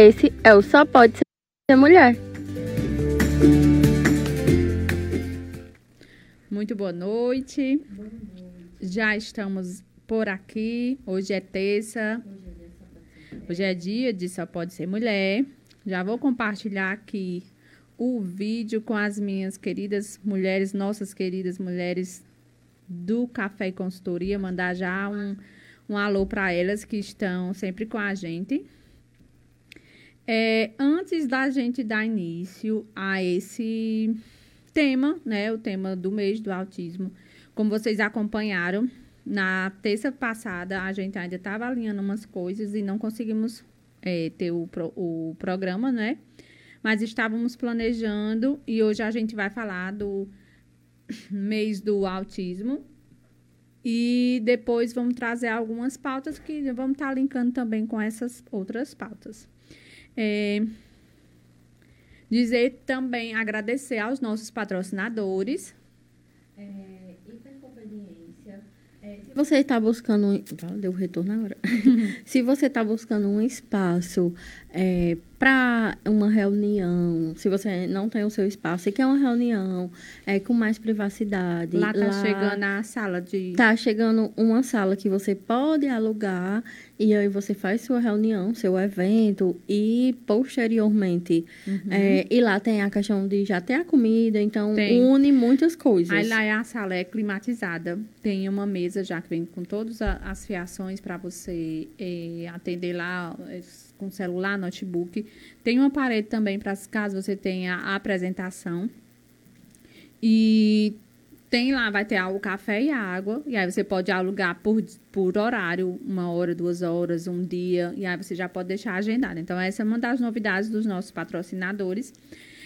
Esse é o Só Pode Ser Mulher. Muito boa noite. Já estamos por aqui. Hoje é terça. Hoje é dia de Só Pode Ser Mulher. Já vou compartilhar aqui o vídeo com as minhas queridas mulheres, nossas queridas mulheres do Café e Consultoria. Mandar já um, um alô para elas que estão sempre com a gente. É, antes da gente dar início a esse tema, né, o tema do mês do autismo, como vocês acompanharam, na terça passada a gente ainda estava alinhando umas coisas e não conseguimos é, ter o, pro, o programa, né? Mas estávamos planejando e hoje a gente vai falar do mês do autismo. E depois vamos trazer algumas pautas que vamos estar linkando também com essas outras pautas. É, dizer também, agradecer aos nossos patrocinadores. É. É, se você está buscando. Um, deu retorno agora. se você está buscando um espaço é, para uma reunião, se você não tem o seu espaço e quer uma reunião é, com mais privacidade. Lá está chegando a sala de. Está chegando uma sala que você pode alugar e aí você faz sua reunião, seu evento e posteriormente. Uhum. É, e lá tem a questão de já ter a comida, então tem. une muitas coisas. Aí lá é a sala é climatizada. Tem uma mesa já que vem com todas as fiações para você é, atender lá com celular, notebook. Tem uma parede também para caso você tenha a apresentação. E tem lá, vai ter o café e a água. E aí você pode alugar por, por horário, uma hora, duas horas, um dia. E aí você já pode deixar agendado. Então, essa é uma das novidades dos nossos patrocinadores.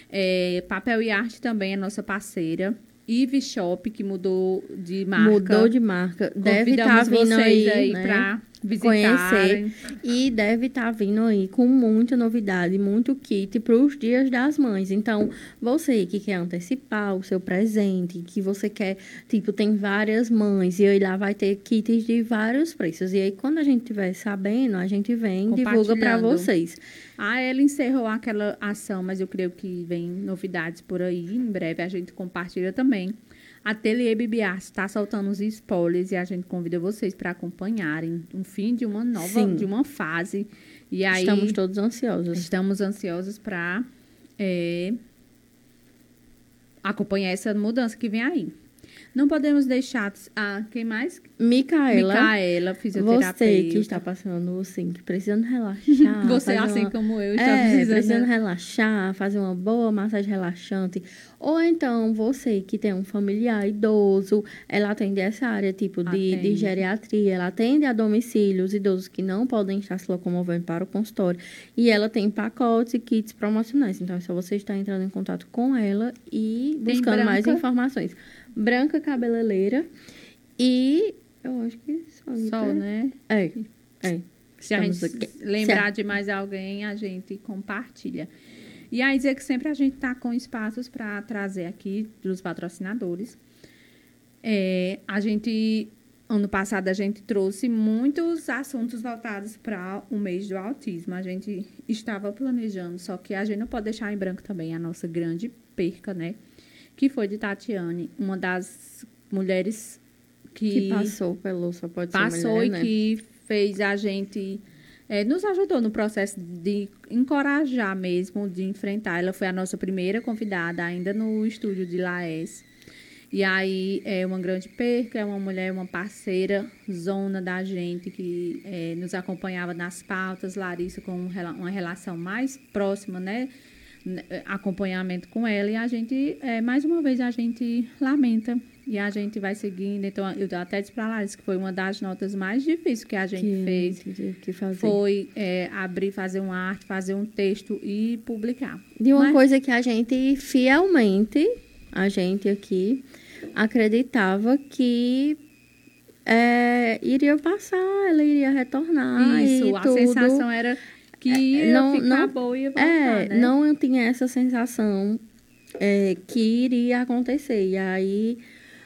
É, Papel e Arte também é nossa parceira. Eve Shop, que mudou de marca. Mudou de marca. Deve estar tá vindo aí, aí né? para conhecer. E deve estar tá vindo aí com muita novidade, muito kit para os dias das mães. Então, você que quer antecipar o seu presente, que você quer, tipo, tem várias mães, e aí lá vai ter kits de vários preços. E aí, quando a gente estiver sabendo, a gente vem e divulga para vocês. Ah, ela encerrou aquela ação, mas eu creio que vem novidades por aí. Em breve a gente compartilha também. Ateliê Bibiar está soltando os spoilers e a gente convida vocês para acompanharem um fim de uma nova, Sim. de uma fase. E aí estamos todos ansiosos. Estamos ansiosos para é, acompanhar essa mudança que vem aí. Não podemos deixar. Ah, quem mais? Micaela. Micaela, fisioterapeuta. Você que está passando, assim, que precisando relaxar. você, assim uma... como eu, está é, precisando. precisando relaxar, fazer uma boa massagem relaxante. Ou então, você que tem um familiar idoso, ela atende essa área, tipo, de, de geriatria. Ela atende a domicílio os idosos que não podem estar se locomovendo para o consultório. E ela tem pacotes e kits promocionais. Então, é só você estar entrando em contato com ela e buscando mais informações branca cabeleireira e eu acho que só. Só, né? É. é. Se a gente aqui. lembrar certo. de mais alguém, a gente compartilha. E aí dizer que sempre a gente está com espaços para trazer aqui dos patrocinadores. É, a gente, ano passado, a gente trouxe muitos assuntos voltados para o mês do autismo. A gente estava planejando, só que a gente não pode deixar em branco também a nossa grande perca, né? Que foi de Tatiane, uma das mulheres que, que passou pelo Só Pode Ser Passou mulher, e né? que fez a gente... É, nos ajudou no processo de encorajar mesmo, de enfrentar. Ela foi a nossa primeira convidada ainda no estúdio de Laes. E aí é uma grande perca, é uma mulher, uma parceira, zona da gente que é, nos acompanhava nas pautas, Larissa com uma relação mais próxima, né? Né, acompanhamento com ela e a gente, é, mais uma vez, a gente lamenta e a gente vai seguindo. Então, eu até disse para Larissa que foi uma das notas mais difíceis que a gente que, fez. Que, que fazer. Foi é, abrir, fazer uma arte, fazer um texto e publicar. De uma Mas... coisa que a gente fielmente, a gente aqui, acreditava que é, iria passar, ela iria retornar. Isso, a tudo. sensação era que é, ia não, ficar não, boa e ia voltar, é, né? Não tinha essa sensação é, que iria acontecer. E aí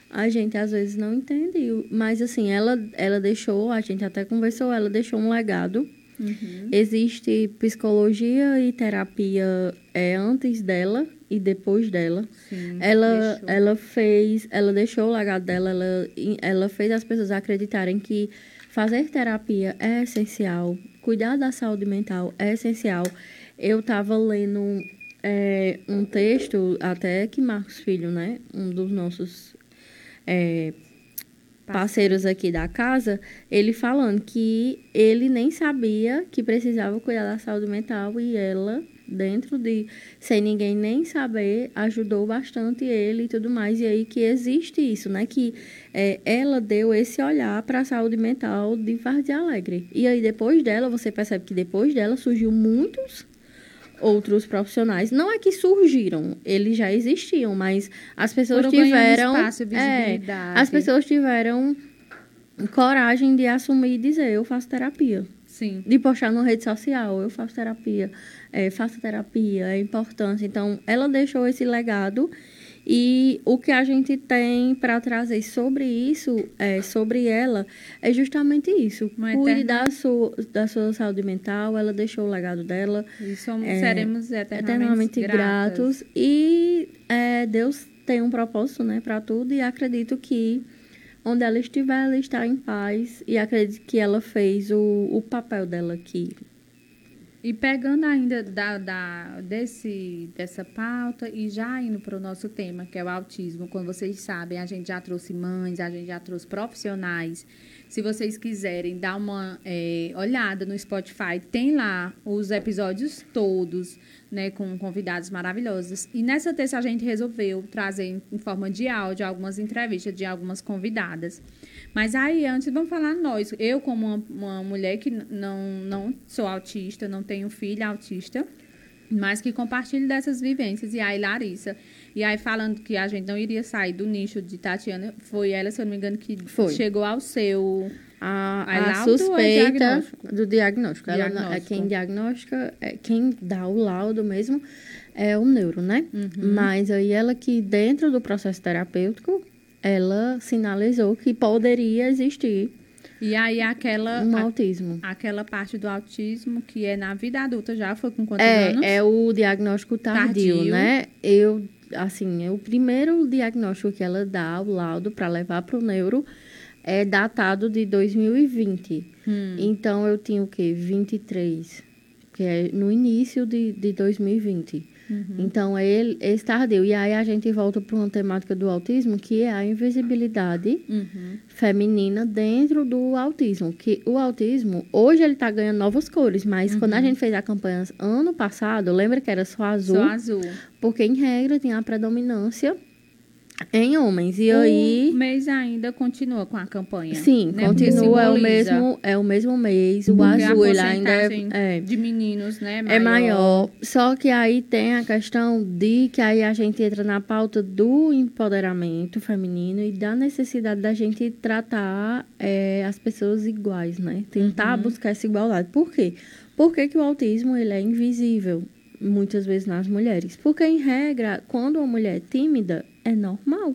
a gente às vezes não entendeu. Mas assim, ela, ela deixou, a gente até conversou, ela deixou um legado Uhum. Existe psicologia e terapia é, antes dela e depois dela. Sim, ela, deixou. ela fez, ela deixou o legado dela, ela, ela fez as pessoas acreditarem que fazer terapia é essencial, cuidar da saúde mental é essencial. Eu estava lendo é, um texto, até que Marcos Filho, né, um dos nossos é, parceiros aqui da casa, ele falando que ele nem sabia que precisava cuidar da saúde mental e ela, dentro de, sem ninguém nem saber, ajudou bastante ele e tudo mais. E aí que existe isso, né? Que é, ela deu esse olhar para a saúde mental de Vardia Alegre. E aí depois dela, você percebe que depois dela surgiu muitos outros profissionais. Não é que surgiram, eles já existiam, mas as pessoas Foram tiveram. Espaço, é, as pessoas tiveram coragem de assumir e dizer, eu faço terapia. Sim. De postar na rede social, eu faço terapia, é, faço terapia, é importante. Então, ela deixou esse legado e o que a gente tem para trazer sobre isso, é, sobre ela, é justamente isso. Uma Cuide da sua, da sua saúde mental, ela deixou o legado dela. E somos, é, seremos eternamente, eternamente gratos. E é, Deus tem um propósito né, para tudo e acredito que onde ela estiver, ela está em paz e acredito que ela fez o, o papel dela aqui e pegando ainda da, da, desse, dessa pauta e já indo para o nosso tema, que é o autismo, como vocês sabem, a gente já trouxe mães, a gente já trouxe profissionais. Se vocês quiserem dar uma é, olhada no Spotify, tem lá os episódios todos, né, com convidados maravilhosos. E nessa terça a gente resolveu trazer em forma de áudio algumas entrevistas de algumas convidadas. Mas aí, antes, vamos falar nós. Eu, como uma, uma mulher que não, não sou autista, não tenho filha autista, mas que compartilho dessas vivências. E aí, Larissa. E aí, falando que a gente não iria sair do nicho de Tatiana, foi ela, se eu não me engano, que foi. chegou ao seu. A, a suspeita diagnóstico? do diagnóstico. diagnóstico. Ela é quem diagnostica, é quem dá o laudo mesmo é o neuro, né? Uhum. Mas aí ela que, dentro do processo terapêutico, ela sinalizou que poderia existir e aí aquela um autismo. aquela parte do autismo que é na vida adulta já foi com quantos é, anos? É o diagnóstico tardio, tardio, né? Eu assim, é o primeiro diagnóstico que ela dá, o laudo para levar para o neuro é datado de 2020. Hum. Então eu tinha o quê? 23, que é no início de, de 2020. Uhum. Então, ele, esse tardio. E aí a gente volta para uma temática do autismo, que é a invisibilidade uhum. feminina dentro do autismo. Que o autismo, hoje ele está ganhando novas cores, mas uhum. quando a uhum. gente fez a campanha ano passado, lembra que era só azul? Só azul. Porque, em regra, tinha a predominância em homens. E o aí. O mês ainda continua com a campanha. Sim, né? continua, é o, mesmo, é o mesmo mês. O azul ele ainda é, é, De meninos, né? Maior. É maior. Só que aí tem a questão de que aí a gente entra na pauta do empoderamento feminino e da necessidade da gente tratar é, as pessoas iguais, né? Tentar uhum. buscar essa igualdade. Por quê? Por que, que o autismo ele é invisível? muitas vezes nas mulheres. Porque, em regra, quando uma mulher é tímida, é normal.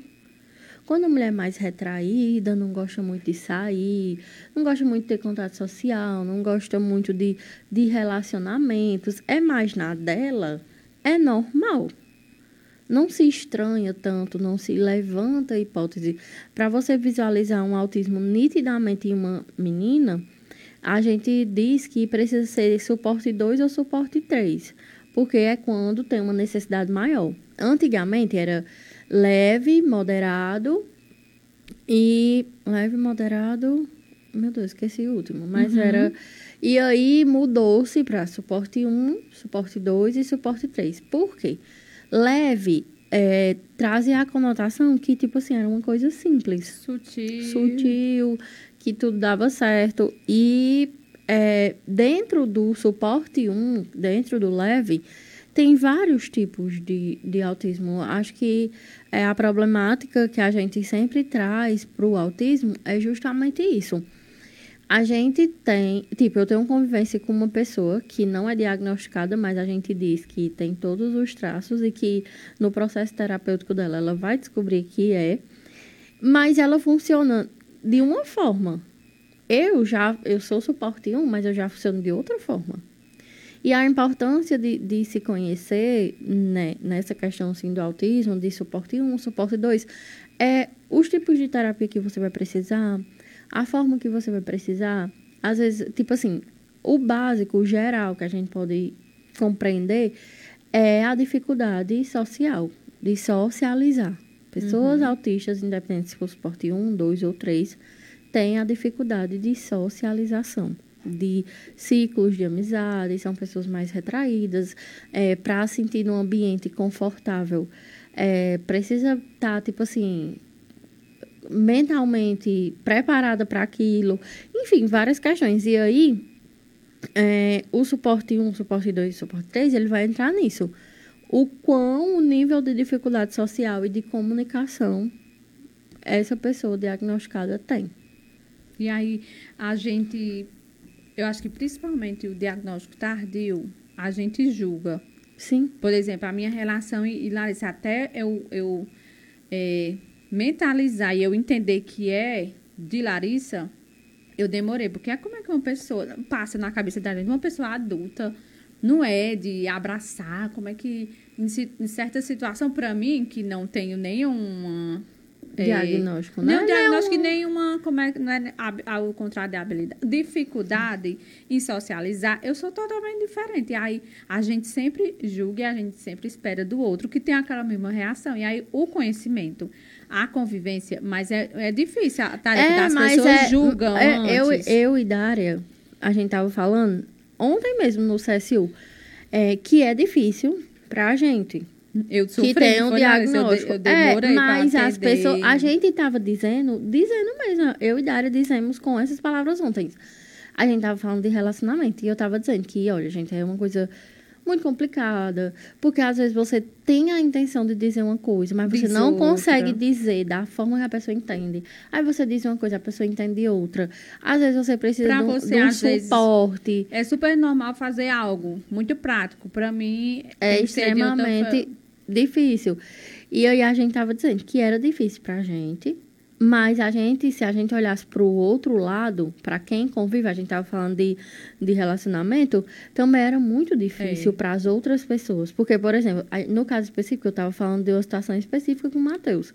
Quando a mulher é mais retraída, não gosta muito de sair, não gosta muito de ter contato social, não gosta muito de, de relacionamentos, é mais na dela, é normal. Não se estranha tanto, não se levanta a hipótese. Para você visualizar um autismo nitidamente em uma menina, a gente diz que precisa ser suporte 2 ou suporte 3 porque é quando tem uma necessidade maior. Antigamente era leve, moderado e leve, moderado, meu Deus, esqueci o último, mas uhum. era e aí mudou-se para suporte 1, suporte 2 e suporte 3. Por quê? Leve é, trazia a conotação que, tipo assim, era uma coisa simples. Sutil. Sutil, que tudo dava certo. E é, dentro do suporte 1, dentro do leve, tem vários tipos de, de autismo. Acho que é, a problemática que a gente sempre traz para o autismo é justamente isso. A gente tem, tipo, eu tenho convivência com uma pessoa que não é diagnosticada, mas a gente diz que tem todos os traços e que no processo terapêutico dela ela vai descobrir que é, mas ela funciona de uma forma eu já, eu sou suporte 1, mas eu já funciono de outra forma. E a importância de, de se conhecer né, nessa questão assim, do autismo, de suporte 1, suporte 2, é os tipos de terapia que você vai precisar, a forma que você vai precisar. Às vezes, tipo assim, o básico, o geral que a gente pode compreender é a dificuldade social, de socializar. Pessoas uhum. autistas, independente se for suporte 1, 2 ou 3, têm a dificuldade de socialização de ciclos de amizade, são pessoas mais retraídas, é, para sentir num ambiente confortável, é, precisa estar, tá, tipo assim, mentalmente preparada para aquilo, enfim, várias questões. E aí, é, o suporte 1, suporte 2 e suporte 3, ele vai entrar nisso. O quão o nível de dificuldade social e de comunicação essa pessoa diagnosticada tem. E aí, a gente eu acho que principalmente o diagnóstico tardio, a gente julga. Sim. Por exemplo, a minha relação, e, Larissa, até eu, eu é, mentalizar e eu entender que é de Larissa, eu demorei. Porque é como é que uma pessoa passa na cabeça da gente, uma pessoa adulta, não é de abraçar, como é que, em, em certa situação, para mim, que não tenho nenhuma é, diagnóstico, né? Não diagnóstico não... nenhuma, como é, não é ao contrário da habilidade. Dificuldade em socializar, eu sou totalmente diferente. E aí a gente sempre julga e a gente sempre espera do outro que tenha aquela mesma reação. E aí o conhecimento, a convivência, mas é, é difícil a tarefa é, das pessoas é, julgam. É, eu, eu e Dária, a gente tava falando ontem mesmo no CSU, é, que é difícil pra gente eu sofri, que tem um diagnóstico. Eu, eu é, mas as pessoas, a gente estava dizendo, dizendo mesmo, eu e Dária dizemos com essas palavras ontem. A gente estava falando de relacionamento e eu estava dizendo que, olha, gente, é uma coisa muito complicada, porque às vezes você tem a intenção de dizer uma coisa, mas você diz não outra. consegue dizer da forma que a pessoa entende. Aí você diz uma coisa, a pessoa entende outra. Às vezes você precisa pra de um, você, de um suporte. é super normal fazer algo muito prático. Para mim, é extremamente difícil. E aí a gente tava dizendo que era difícil pra gente, mas a gente, se a gente olhasse para o outro lado, para quem convive, a gente tava falando de, de relacionamento, também era muito difícil é. para as outras pessoas. Porque, por exemplo, no caso específico, eu estava falando de uma situação específica com o Matheus.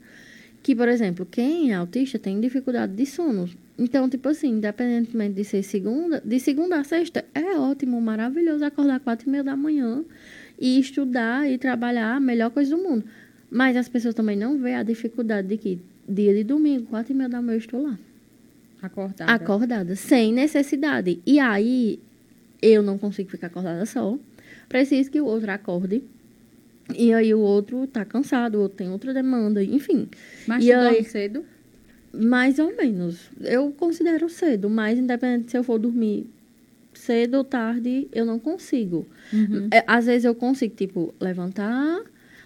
Que, por exemplo, quem é autista tem dificuldade de sono. Então, tipo assim, independentemente de ser segunda, de segunda a sexta, é ótimo, maravilhoso acordar quatro e meia da manhã e estudar e trabalhar a melhor coisa do mundo. Mas as pessoas também não veem a dificuldade de que dia de domingo, quatro e meia da manhã, eu estou lá. Acordada. Acordada, sem necessidade. E aí, eu não consigo ficar acordada só. Preciso que o outro acorde. E aí, o outro tá cansado, o outro tem outra demanda, enfim. Mas e aí, cedo? Mais ou menos. Eu considero cedo, mas independente se eu for dormir cedo ou tarde, eu não consigo. Uhum. É, às vezes eu consigo, tipo, levantar,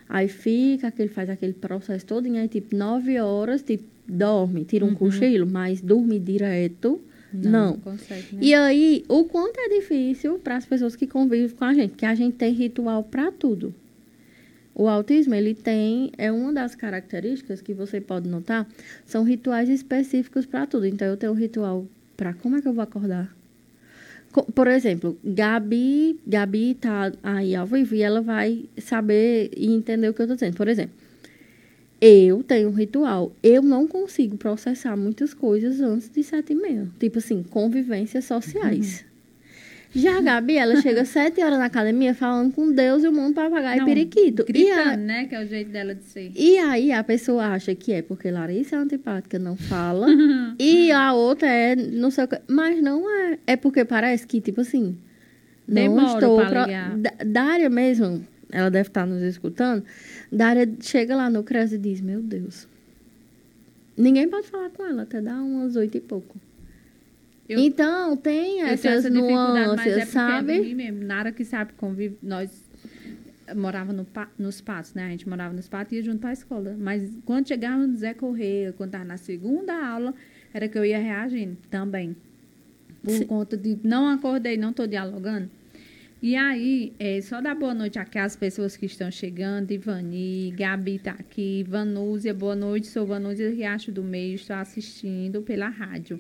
aí fica, aquele, faz aquele processo todo, e aí, tipo, nove horas, tipo, dorme, tira um uhum. cochilo, mas dormir direto, não. não. Consegue, né? E aí, o quanto é difícil para as pessoas que convivem com a gente, que a gente tem ritual para tudo. O autismo, ele tem, é uma das características que você pode notar, são rituais específicos para tudo. Então, eu tenho um ritual para como é que eu vou acordar? Por exemplo, Gabi, Gabi tá aí ao vivo e ela vai saber e entender o que eu tô dizendo. Por exemplo, eu tenho um ritual. Eu não consigo processar muitas coisas antes de sete e meia. Tipo assim, convivências sociais. Uhum. Já a Gabi, ela chega sete horas na academia falando com Deus e o mundo papagaio e periquito. Gritando, a... né? Que é o jeito dela de ser. E aí a pessoa acha que é porque Larissa é antipática, não fala. e a outra é não sei o que. Mas não é. É porque parece que, tipo assim. Não Demora estou. Pra pro... Dária mesmo, ela deve estar nos escutando. Dária chega lá no CRES e diz: Meu Deus. Ninguém pode falar com ela até dar umas oito e pouco. Eu, então, tem essas essa nuances, mas é sabe? É mesmo. Que sabe convive, nós morava no, nos patos, né? A gente morava nos patos e ia junto para a escola. Mas quando chegava no Zé Correia, quando estava na segunda aula, era que eu ia reagindo também. Por Sim. conta de não acordei, não estou dialogando. E aí, é, só dar boa noite aqui às pessoas que estão chegando. Ivani, Gabi está aqui, Vanúzia, boa noite. Sou Vanúzia Riacho do Meio, estou assistindo pela rádio.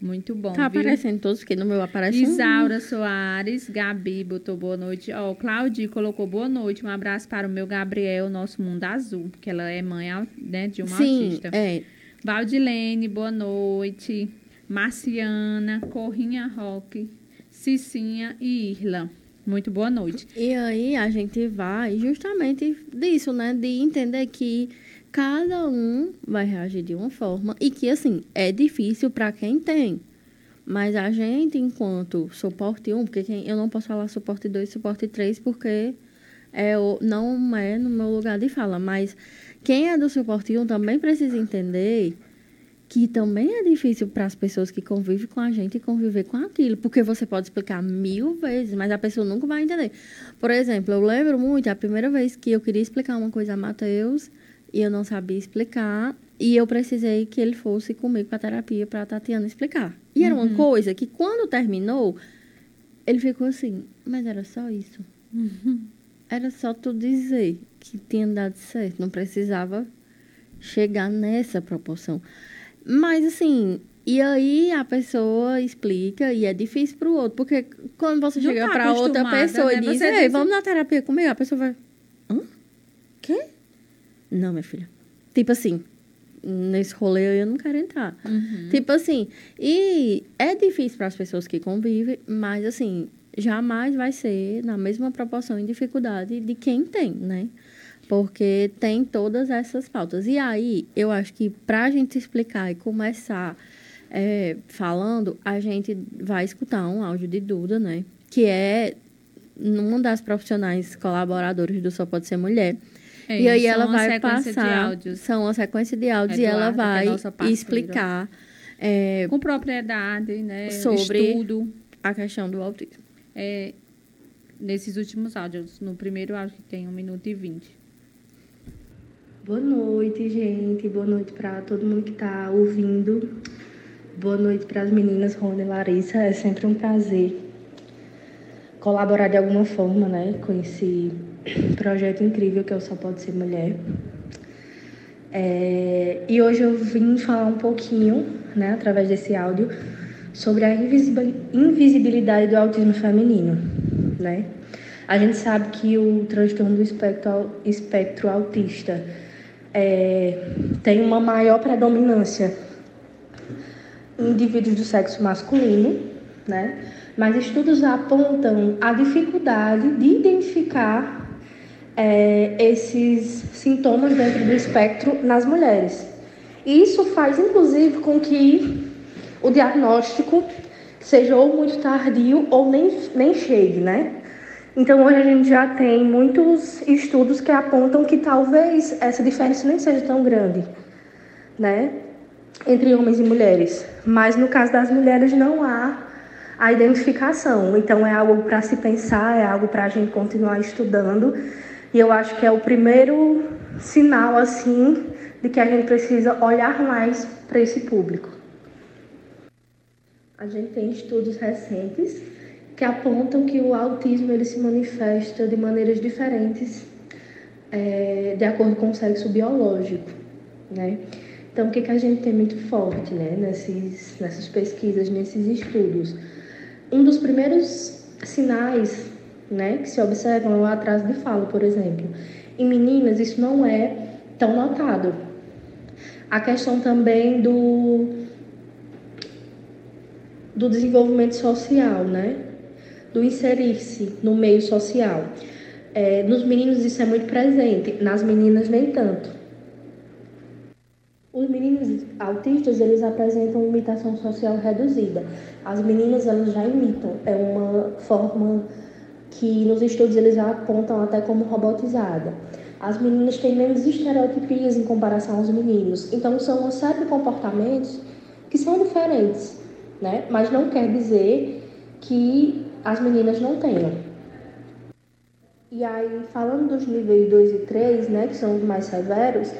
Muito bom. Tá viu? aparecendo todos, porque no meu aparece Isaura um... Soares, Gabi botou boa noite. Ó, oh, Claudia colocou boa noite. Um abraço para o meu Gabriel, nosso mundo azul, porque ela é mãe né, de uma Sim, autista. É. Valdilene, boa noite. Marciana, Corrinha Roque, Cicinha e Irla. Muito boa noite. E aí a gente vai justamente disso, né? De entender que cada um vai reagir de uma forma e que, assim, é difícil para quem tem. Mas a gente, enquanto suporte 1, porque quem, eu não posso falar suporte 2 suporte 3, porque é não é no meu lugar de fala. Mas quem é do suporte 1 também precisa entender que também é difícil para as pessoas que convivem com a gente conviver com aquilo, porque você pode explicar mil vezes, mas a pessoa nunca vai entender. Por exemplo, eu lembro muito a primeira vez que eu queria explicar uma coisa a Matheus, e eu não sabia explicar. E eu precisei que ele fosse comigo para terapia para a Tatiana explicar. E era uma uhum. coisa que, quando terminou, ele ficou assim: Mas era só isso? Uhum. Era só tu dizer que tinha dado certo. Não precisava chegar nessa proporção. Mas, assim, e aí a pessoa explica e é difícil para o outro. Porque quando você chega tá para outra pessoa né? e diz: Ei, vamos na terapia comigo, a pessoa vai: Hã? Quê? Não, minha filha. Tipo assim, nesse rolê eu não quero entrar. Uhum. Tipo assim, e é difícil para as pessoas que convivem, mas assim, jamais vai ser na mesma proporção em dificuldade de quem tem, né? Porque tem todas essas pautas. E aí, eu acho que para a gente explicar e começar é, falando, a gente vai escutar um áudio de Duda, né? Que é uma das profissionais colaboradores do Só Pode Ser Mulher é, e aí ela vai passar. São uma sequência de áudios Eduardo, e ela vai é explicar. É, com propriedade, né? Sobre Estudo. a questão do autismo. É, nesses últimos áudios, no primeiro áudio que tem 1 minuto e 20. Boa noite, gente. Boa noite para todo mundo que está ouvindo. Boa noite para as meninas Rony e Larissa. É sempre um prazer colaborar de alguma forma, né, com esse projeto incrível que eu Só Pode Ser Mulher. É, e hoje eu vim falar um pouquinho, né, através desse áudio, sobre a invisibilidade do autismo feminino, né? A gente sabe que o transtorno do espectro, espectro autista é, tem uma maior predominância em indivíduos do sexo masculino, né? Mas estudos apontam a dificuldade de identificar é, esses sintomas dentro do espectro nas mulheres. E isso faz, inclusive, com que o diagnóstico seja ou muito tardio ou nem, nem chegue, né? Então, hoje a gente já tem muitos estudos que apontam que talvez essa diferença nem seja tão grande, né? Entre homens e mulheres. Mas no caso das mulheres não há a identificação. Então, é algo para se pensar, é algo para a gente continuar estudando e eu acho que é o primeiro sinal assim de que a gente precisa olhar mais para esse público. A gente tem estudos recentes que apontam que o autismo ele se manifesta de maneiras diferentes é, de acordo com o sexo biológico, né? Então, o que, que a gente tem muito forte né, nesses, nessas pesquisas, nesses estudos? Um dos primeiros sinais né, que se observam é o atraso de fala, por exemplo. Em meninas, isso não é tão notado. A questão também do, do desenvolvimento social, né? Do inserir-se no meio social. É, nos meninos isso é muito presente, nas meninas nem tanto. Os meninos autistas, eles apresentam imitação social reduzida. As meninas, elas já imitam. É uma forma que nos estudos eles já apontam até como robotizada. As meninas têm menos estereotipias em comparação aos meninos. Então, são uma série de comportamentos que são diferentes, né? Mas não quer dizer que as meninas não tenham. E aí, falando dos níveis 2 e 3, né, que são os mais severos,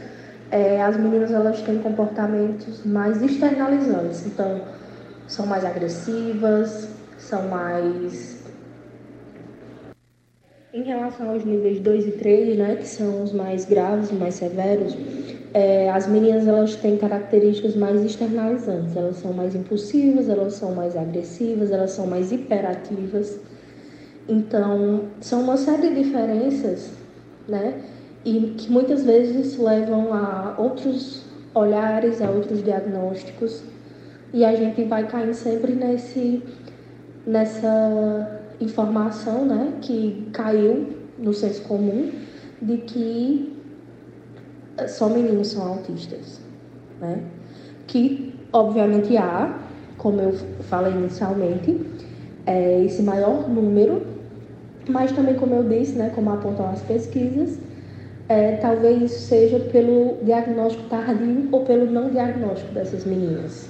é, as meninas elas têm comportamentos mais externalizantes. Então, são mais agressivas, são mais em relação aos níveis 2 e 3, né, que são os mais graves, mais severos, é, as meninas elas têm características mais externalizantes, elas são mais impulsivas, elas são mais agressivas, elas são mais hiperativas. Então, são uma série de diferenças, né? E que muitas vezes levam a outros olhares, a outros diagnósticos, e a gente vai caindo sempre nesse nessa informação, né, que caiu no senso comum de que só meninos são autistas, né? Que obviamente há, como eu falei inicialmente, é esse maior número, mas também como eu disse, né, como apontam as pesquisas, é, talvez isso seja pelo diagnóstico tardio ou pelo não diagnóstico dessas meninas.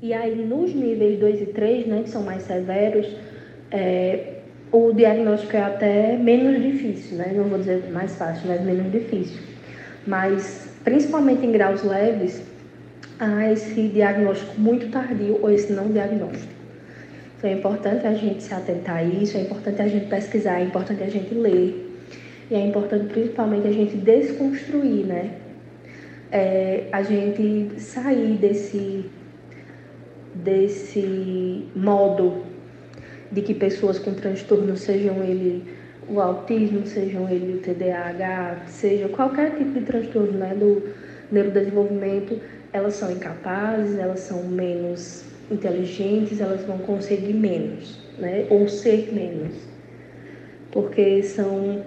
E aí, nos níveis 2 e 3, né, que são mais severos, é, o diagnóstico é até menos difícil, né? Não vou dizer mais fácil, mas menos difícil. Mas, principalmente em graus leves, há esse diagnóstico muito tardio ou esse não diagnóstico. Então, é importante a gente se atentar a isso, é importante a gente pesquisar, é importante a gente ler. E é importante, principalmente, a gente desconstruir, né? É, a gente sair desse, desse modo de que pessoas com transtorno, sejam ele o autismo, sejam ele o TDAH, seja qualquer tipo de transtorno né, do neurodesenvolvimento, elas são incapazes, elas são menos inteligentes, elas vão conseguir menos, né, ou ser menos, porque são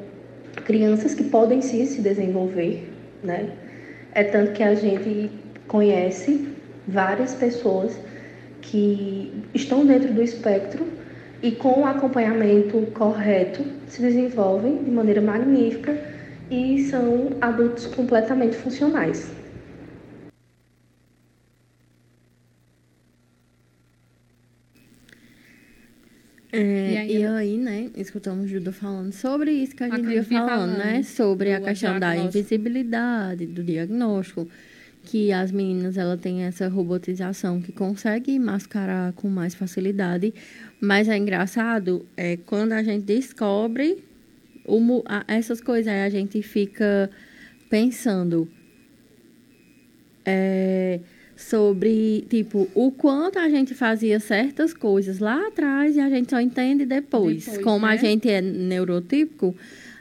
crianças que podem sim se desenvolver, né? É tanto que a gente conhece várias pessoas que estão dentro do espectro e com o acompanhamento correto se desenvolvem de maneira magnífica e são adultos completamente funcionais. É, e, aí, e aí, né, escutamos Judo falando sobre isso que a gente ia falando, falando, né? Sobre a questão da invisibilidade, do diagnóstico que as meninas ela tem essa robotização que consegue mascarar com mais facilidade, mas é engraçado é quando a gente descobre o, a, essas coisas aí a gente fica pensando é, sobre tipo o quanto a gente fazia certas coisas lá atrás e a gente só entende depois, depois como né? a gente é neurotípico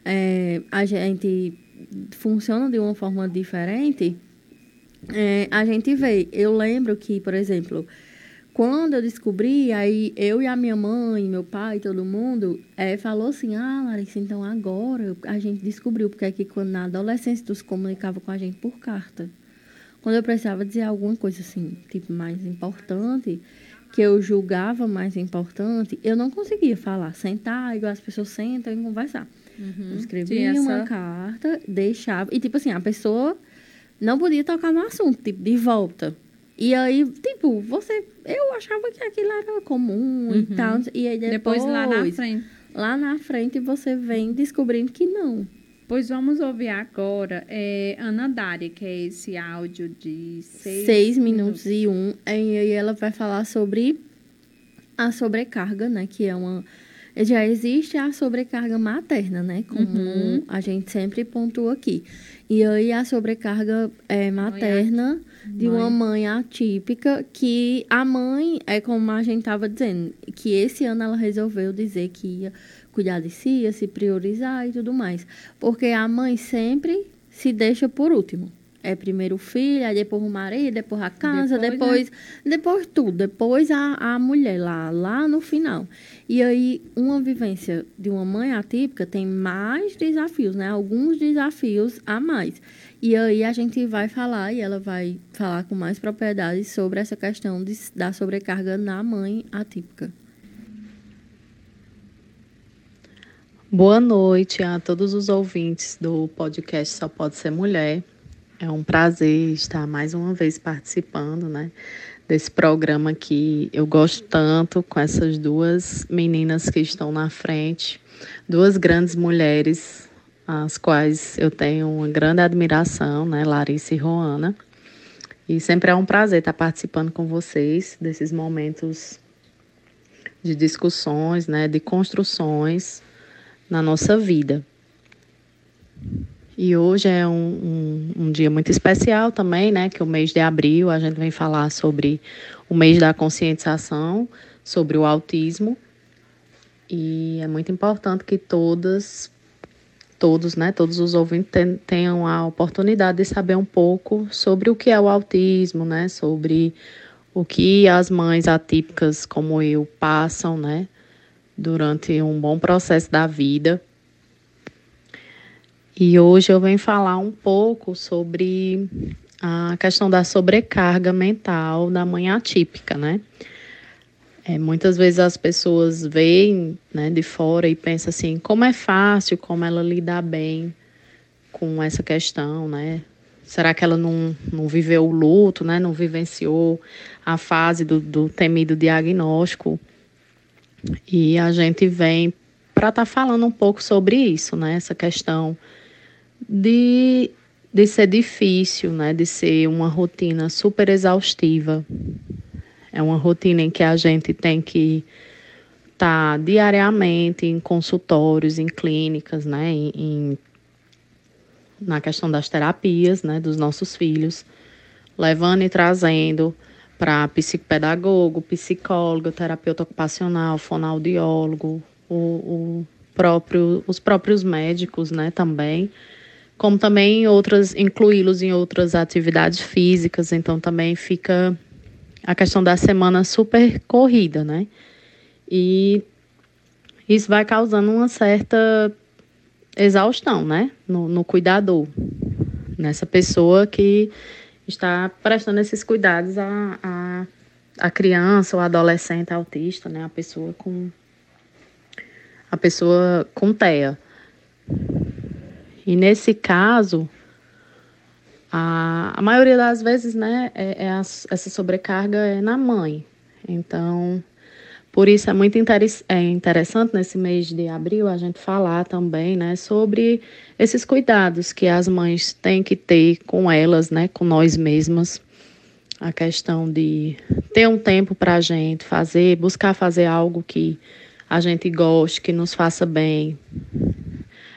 é, a gente funciona de uma forma diferente é, a gente vê. Eu lembro que, por exemplo, quando eu descobri, aí eu e a minha mãe, meu pai, todo mundo, é, falou assim, ah, Larissa, então agora a gente descobriu porque é que quando na adolescência tu se comunicava com a gente por carta. Quando eu precisava dizer alguma coisa assim, tipo, mais importante, que eu julgava mais importante, eu não conseguia falar, sentar, igual as pessoas sentam e conversar. Uhum. Eu escrevia uma carta, deixava, e tipo assim, a pessoa não podia tocar no assunto, tipo, de volta. E aí, tipo, você. Eu achava que aquilo era comum uhum. e tal. E aí depois, depois lá na frente. Lá na frente você vem descobrindo que não. Pois vamos ouvir agora é, Ana Dari, que é esse áudio de seis, seis minutos, minutos e um. E aí ela vai falar sobre a sobrecarga, né? Que é uma. Já existe a sobrecarga materna, né? Como uhum. a gente sempre pontua aqui. E aí a sobrecarga é, materna mãe. de uma mãe atípica, que a mãe, é como a gente estava dizendo, que esse ano ela resolveu dizer que ia cuidar de si, ia se priorizar e tudo mais. Porque a mãe sempre se deixa por último. É primeiro o filho, aí depois o marido, depois a casa, depois, depois, né? depois tudo, depois a, a mulher lá, lá no final. E aí, uma vivência de uma mãe atípica tem mais desafios, né? Alguns desafios a mais. E aí a gente vai falar, e ela vai falar com mais propriedade sobre essa questão de, da sobrecarga na mãe atípica. Boa noite a todos os ouvintes do podcast Só Pode Ser Mulher. É um prazer estar mais uma vez participando, né, desse programa que eu gosto tanto com essas duas meninas que estão na frente, duas grandes mulheres, as quais eu tenho uma grande admiração, né, Larissa e Roana. E sempre é um prazer estar participando com vocês desses momentos de discussões, né, de construções na nossa vida. E hoje é um, um, um, dia muito especial também, né? Que é o mês de abril a gente vem falar sobre o mês da conscientização, sobre o autismo. E é muito importante que todas, todos, né? Todos os ouvintes tenham a oportunidade de saber um pouco sobre o que é o autismo, né? Sobre o que as mães atípicas como eu passam, né? Durante um bom processo da vida e hoje eu venho falar um pouco sobre a questão da sobrecarga mental da mãe atípica, né? É, muitas vezes as pessoas veem né, de fora e pensam assim, como é fácil, como ela lidar bem com essa questão, né? Será que ela não, não viveu o luto, né? Não vivenciou a fase do, do temido diagnóstico? E a gente vem para estar tá falando um pouco sobre isso, né? Essa questão de, de ser difícil, né? De ser uma rotina super exaustiva. É uma rotina em que a gente tem que estar tá diariamente em consultórios, em clínicas, né? Em, em, na questão das terapias, né? Dos nossos filhos, levando e trazendo para psicopedagogo, psicólogo, terapeuta ocupacional, fonoaudiólogo, o, o próprio, os próprios médicos, né, também, como também outras, incluí-los em outras atividades físicas, então também fica a questão da semana super corrida, né? E isso vai causando uma certa exaustão, né? No, no cuidador, nessa pessoa que está prestando esses cuidados à, à, à criança ou adolescente autista, né? A pessoa com a pessoa com TEA. E nesse caso, a, a maioria das vezes, né, é, é a, essa sobrecarga é na mãe. Então, por isso é muito é interessante nesse mês de abril a gente falar também, né, sobre esses cuidados que as mães têm que ter com elas, né, com nós mesmas. A questão de ter um tempo para a gente fazer, buscar fazer algo que a gente goste, que nos faça bem,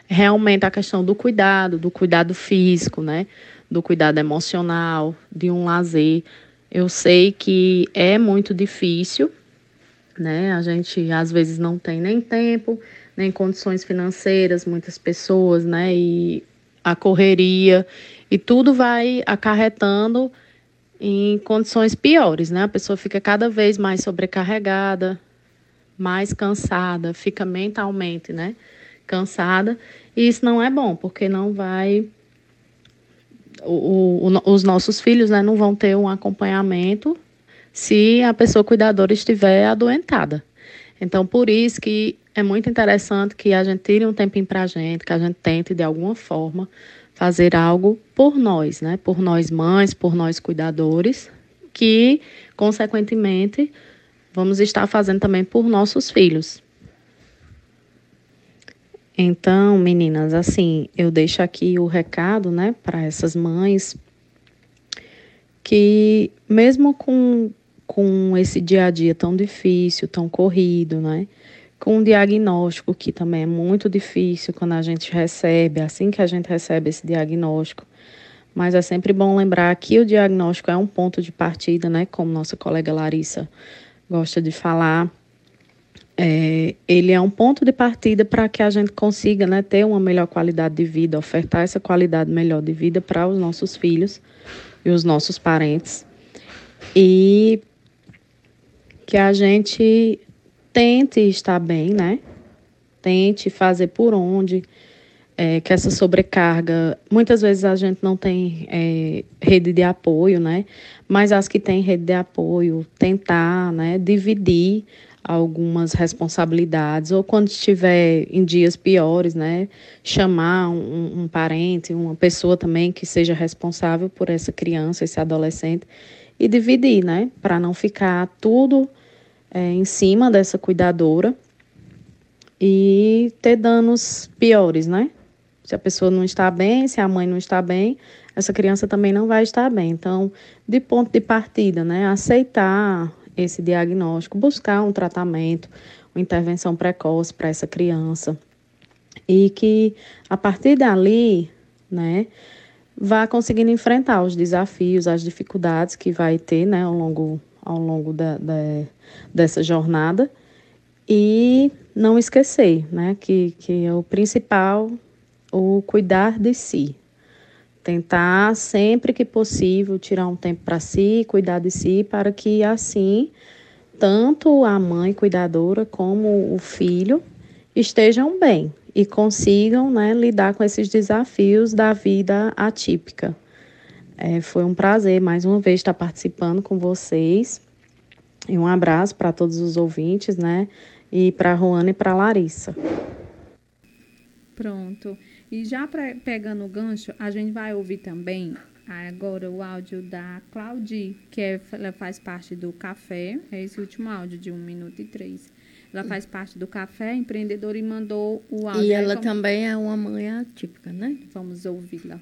realmente a questão do cuidado, do cuidado físico, né? Do cuidado emocional, de um lazer. Eu sei que é muito difícil, né? A gente às vezes não tem nem tempo, nem condições financeiras, muitas pessoas, né? E a correria e tudo vai acarretando em condições piores, né? A pessoa fica cada vez mais sobrecarregada, mais cansada, fica mentalmente, né? cansada. E isso não é bom, porque não vai. O, o, os nossos filhos né, não vão ter um acompanhamento se a pessoa cuidadora estiver adoentada. Então, por isso que é muito interessante que a gente tire um tempinho para a gente, que a gente tente, de alguma forma, fazer algo por nós, né? Por nós mães, por nós cuidadores, que, consequentemente, vamos estar fazendo também por nossos filhos. Então, meninas, assim, eu deixo aqui o recado, né, para essas mães que mesmo com, com esse dia a dia tão difícil, tão corrido, né, com um diagnóstico que também é muito difícil quando a gente recebe, assim que a gente recebe esse diagnóstico, mas é sempre bom lembrar que o diagnóstico é um ponto de partida, né, como nossa colega Larissa gosta de falar. É, ele é um ponto de partida para que a gente consiga né, ter uma melhor qualidade de vida, ofertar essa qualidade melhor de vida para os nossos filhos e os nossos parentes. E que a gente tente estar bem, né? Tente fazer por onde, é, que essa sobrecarga. Muitas vezes a gente não tem é, rede de apoio, né? Mas as que têm rede de apoio, tentar né, dividir algumas responsabilidades, ou quando estiver em dias piores, né, chamar um, um, parente, uma pessoa também que seja responsável por essa criança, esse adolescente, e dividir, né, para não ficar tudo é, em cima dessa cuidadora e ter danos piores, né? Se a pessoa não está bem, se a mãe não está bem, essa criança também não vai estar bem. Então, de ponto de partida, né, aceitar esse diagnóstico, buscar um tratamento, uma intervenção precoce para essa criança. E que a partir dali né, vá conseguindo enfrentar os desafios, as dificuldades que vai ter, né, ao longo, ao longo da, da dessa jornada e não esquecer, né, que, que é o principal, o cuidar de si. Tentar sempre que possível tirar um tempo para si, cuidar de si, para que assim tanto a mãe cuidadora como o filho estejam bem e consigam né, lidar com esses desafios da vida atípica. É, foi um prazer mais uma vez estar participando com vocês. E um abraço para todos os ouvintes, né? E para a Ruana e para a Larissa. Pronto. E já pra, pegando o gancho, a gente vai ouvir também agora o áudio da Claudi, que é, ela faz parte do Café. É esse último áudio de 1 minuto e 3. Ela faz parte do Café Empreendedor e mandou o áudio. E ela também é uma mãe atípica, né? Vamos ouvi-la.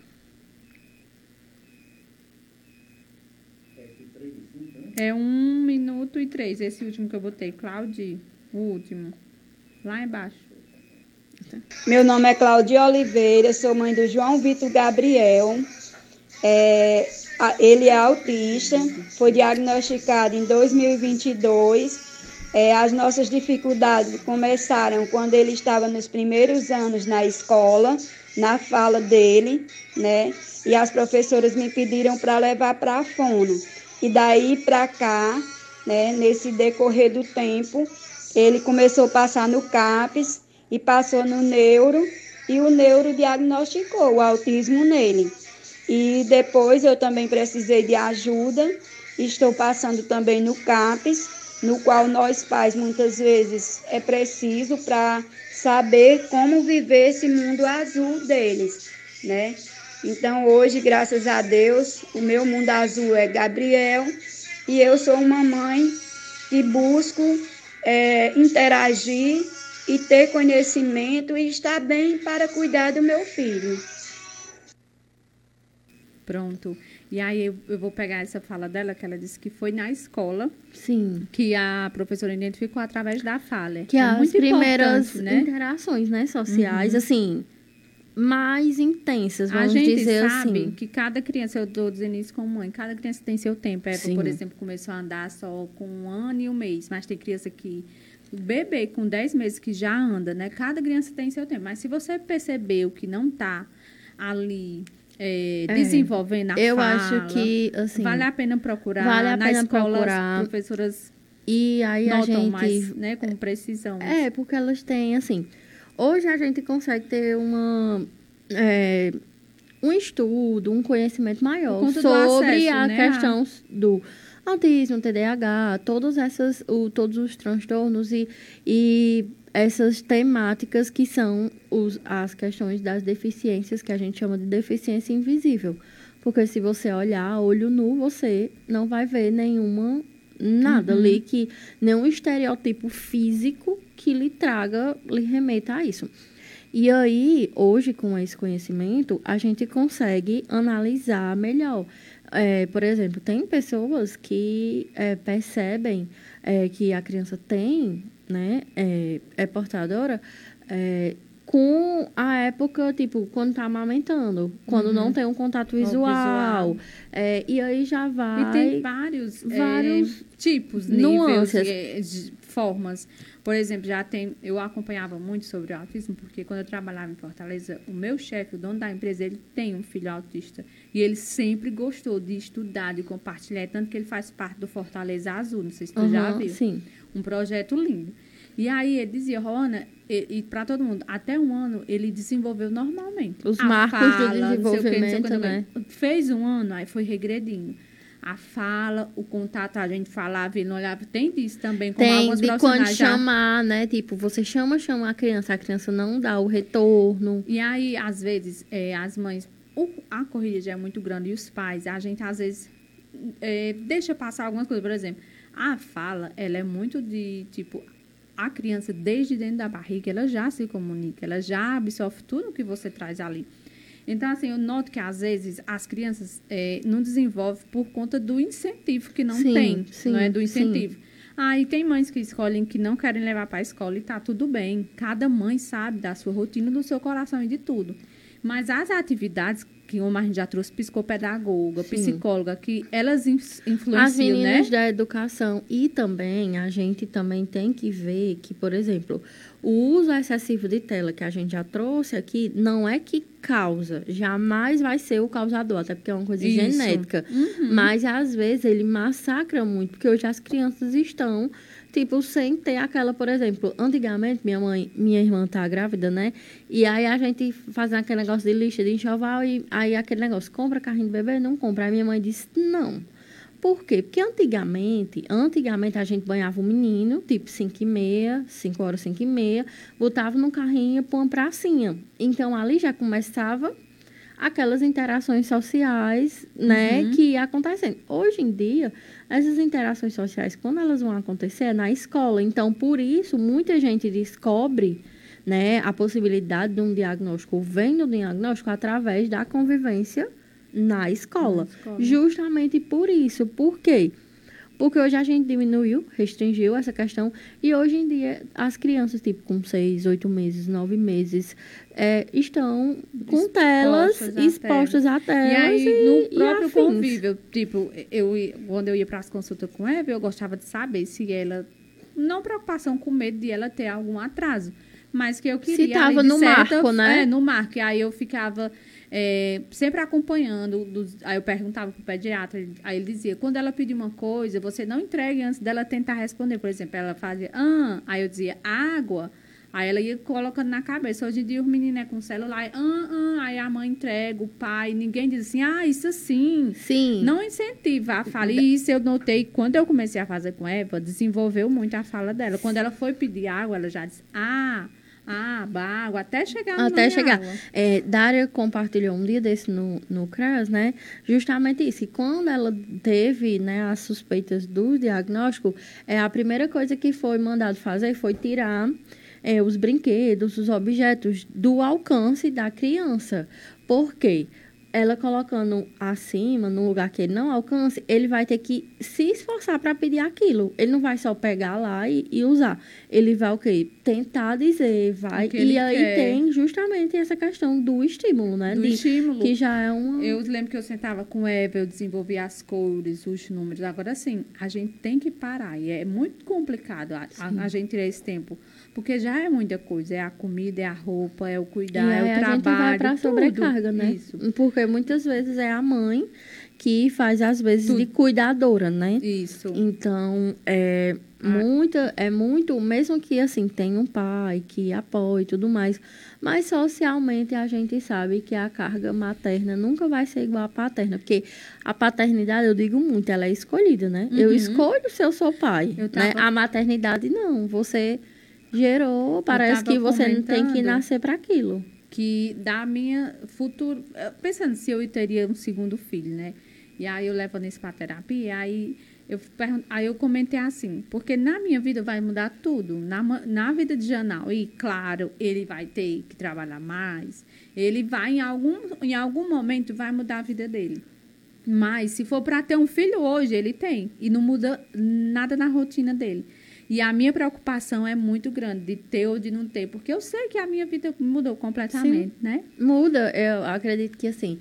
É um minuto e três. Esse último que eu botei, Claudi, o último. Lá embaixo. Meu nome é Claudia Oliveira, sou mãe do João Vitor Gabriel. É, ele é autista, foi diagnosticado em 2022. É, as nossas dificuldades começaram quando ele estava nos primeiros anos na escola, na fala dele, né? E as professoras me pediram para levar para a fono. E daí para cá, né, nesse decorrer do tempo, ele começou a passar no CAPES e passou no neuro, e o neuro diagnosticou o autismo nele. E depois eu também precisei de ajuda, estou passando também no CAPES, no qual nós pais muitas vezes é preciso para saber como viver esse mundo azul deles, né? Então, hoje, graças a Deus, o meu mundo azul é Gabriel e eu sou uma mãe que busco é, interagir e ter conhecimento e estar bem para cuidar do meu filho. Pronto. E aí eu, eu, vou pegar essa fala dela, que ela disse que foi na escola. Sim. Que a professora identificou através da fala. Que é as primeiras né? interações, né, sociais, uhum. assim, mais intensas, vamos a gente dizer sabe assim. que cada criança, eu estou dizendo isso como mãe, cada criança tem seu tempo. É, por exemplo, começou a andar só com um ano e um mês, mas tem criança que o bebê com 10 meses que já anda, né? Cada criança tem seu tempo. Mas se você percebeu que não está ali é, é, desenvolvendo a eu fala, acho que assim vale a pena procurar vale a na pena escola procurar. as professoras e aí a gente mais, né, com precisão. É, porque elas têm assim. Hoje a gente consegue ter uma é, um estudo, um conhecimento maior sobre acesso, a né, questão do autismo, TDAH, todos essas, o, todos os transtornos e, e essas temáticas que são os, as questões das deficiências que a gente chama de deficiência invisível. Porque se você olhar olho nu, você não vai ver nenhuma nada uhum. ali que nenhum estereótipo físico que lhe traga, lhe remeta a isso. E aí, hoje, com esse conhecimento, a gente consegue analisar melhor. É, por exemplo, tem pessoas que é, percebem é, que a criança tem, né, é, é portadora, é, com a época, tipo, quando está amamentando, quando uhum. não tem um contato visual. visual. É, e aí já vai. E tem vários, vários é, tipos, nuances, níveis, formas. Por exemplo, já tem, eu acompanhava muito sobre o autismo, porque quando eu trabalhava em Fortaleza, o meu chefe, o dono da empresa, ele tem um filho autista. E ele sempre gostou de estudar, de compartilhar, tanto que ele faz parte do Fortaleza Azul, não sei se tu uhum, já viu. Sim. Um projeto lindo. E aí ele dizia, Rona, e, e para todo mundo, até um ano ele desenvolveu normalmente. Os marcos fala, do desenvolvimento, que, né? Fez um ano, aí foi regredindo a fala, o contato, a gente falava, ele não olhava. Tem disso também, como Tem, alguns de quando chamar, né? Tipo, você chama, chama a criança, a criança não dá o retorno. E aí, às vezes, é, as mães, o, a corrida já é muito grande e os pais, a gente às vezes é, deixa passar algumas coisas. Por exemplo, a fala, ela é muito de, tipo, a criança, desde dentro da barriga, ela já se comunica, ela já absorve tudo que você traz ali. Então, assim, eu noto que às vezes as crianças é, não desenvolvem por conta do incentivo que não sim, tem, sim, não é? Do incentivo. Sim. Ah, e tem mães que escolhem que não querem levar para a escola e tá tudo bem. Cada mãe sabe da sua rotina, do seu coração e de tudo. Mas as atividades que uma a gente já trouxe psicopedagoga, Sim. psicóloga, que elas influenciam, As meninas né? da educação. E também, a gente também tem que ver que, por exemplo, o uso excessivo de tela que a gente já trouxe aqui, não é que causa, jamais vai ser o causador, até porque é uma coisa Isso. genética. Uhum. Mas, às vezes, ele massacra muito, porque hoje as crianças estão tipo, sem ter aquela, por exemplo, antigamente minha mãe, minha irmã tá grávida, né? E aí a gente fazia aquele negócio de lista de enxoval e aí aquele negócio, compra carrinho de bebê? Não compra. Aí minha mãe disse, não. Por quê? Porque antigamente, antigamente a gente banhava o menino, tipo 5 e meia, 5 horas, 5 e meia, botava no carrinho e uma pracinha. Então ali já começava aquelas interações sociais, né, uhum. que acontecem. Hoje em dia, essas interações sociais, quando elas vão acontecer, é na escola. Então, por isso, muita gente descobre, né, a possibilidade de um diagnóstico, vem do diagnóstico através da convivência na escola. na escola. Justamente por isso. Por quê? Porque hoje a gente diminuiu, restringiu essa questão. E hoje em dia, as crianças, tipo, com seis, oito meses, nove meses, é, estão com expostas telas, expostas a telas. E aí, e, no próprio convívio, tipo, eu, quando eu ia para as consultas com Eva, eu gostava de saber se ela. Não preocupação com medo de ela ter algum atraso, mas que eu queria. Se estava no certa, marco, né? É, no marco. E aí eu ficava é, sempre acompanhando. Dos, aí eu perguntava para o pediatra, aí ele dizia: quando ela pedir uma coisa, você não entregue antes dela tentar responder. Por exemplo, ela fazia, ah, aí eu dizia, água. Aí ela ia colocando na cabeça. Hoje em dia os meninos é com celular, ah, ah, aí a mãe entrega, o pai, ninguém diz assim, ah, isso sim. Sim. Não incentiva a fala. E isso eu notei, quando eu comecei a fazer com Eva, desenvolveu muito a fala dela. Quando ela foi pedir água, ela já disse, ah, ah, água, até chegar no Até chegar. É, Dária compartilhou um dia desse no, no CRAS, né? Justamente isso. E quando ela teve né, as suspeitas do diagnóstico, é, a primeira coisa que foi mandado fazer foi tirar é, os brinquedos, os objetos do alcance da criança. Por quê? Ela colocando acima, num lugar que ele não alcance, ele vai ter que se esforçar para pedir aquilo. Ele não vai só pegar lá e, e usar. Ele vai o quê? Tentar dizer, vai. E aí quer. tem justamente essa questão do estímulo, né? Do De, estímulo. Que já é uma. Eu lembro que eu sentava com Eva, eu desenvolvia as cores, os números. Agora sim, a gente tem que parar. E é muito complicado a, a, a gente ter esse tempo porque já é muita coisa. É a comida, é a roupa, é o cuidar, é, é o trabalho. A gente vai para sobrecarga, né? Isso. Porque muitas vezes é a mãe que faz, às vezes, Tudo. de cuidadora, né? Isso. Então, é, ah. muita, é muito, mesmo que assim, tem um pai que apoie e tudo mais, mas socialmente a gente sabe que a carga materna nunca vai ser igual à paterna, porque a paternidade, eu digo muito, ela é escolhida, né? Uhum. Eu escolho se eu sou pai, eu né? A maternidade não, você gerou, parece que você não tem que nascer para aquilo. Que da minha futuro, pensando se eu teria um segundo filho, né? E aí eu levo nesse para terapia, aí eu aí eu comentei assim, porque na minha vida vai mudar tudo, na, na vida de Janal, e claro, ele vai ter que trabalhar mais, ele vai em algum, em algum momento vai mudar a vida dele. Mas se for para ter um filho hoje, ele tem, e não muda nada na rotina dele. E a minha preocupação é muito grande de ter ou de não ter, porque eu sei que a minha vida mudou completamente, Sim, né? Muda. Eu acredito que assim,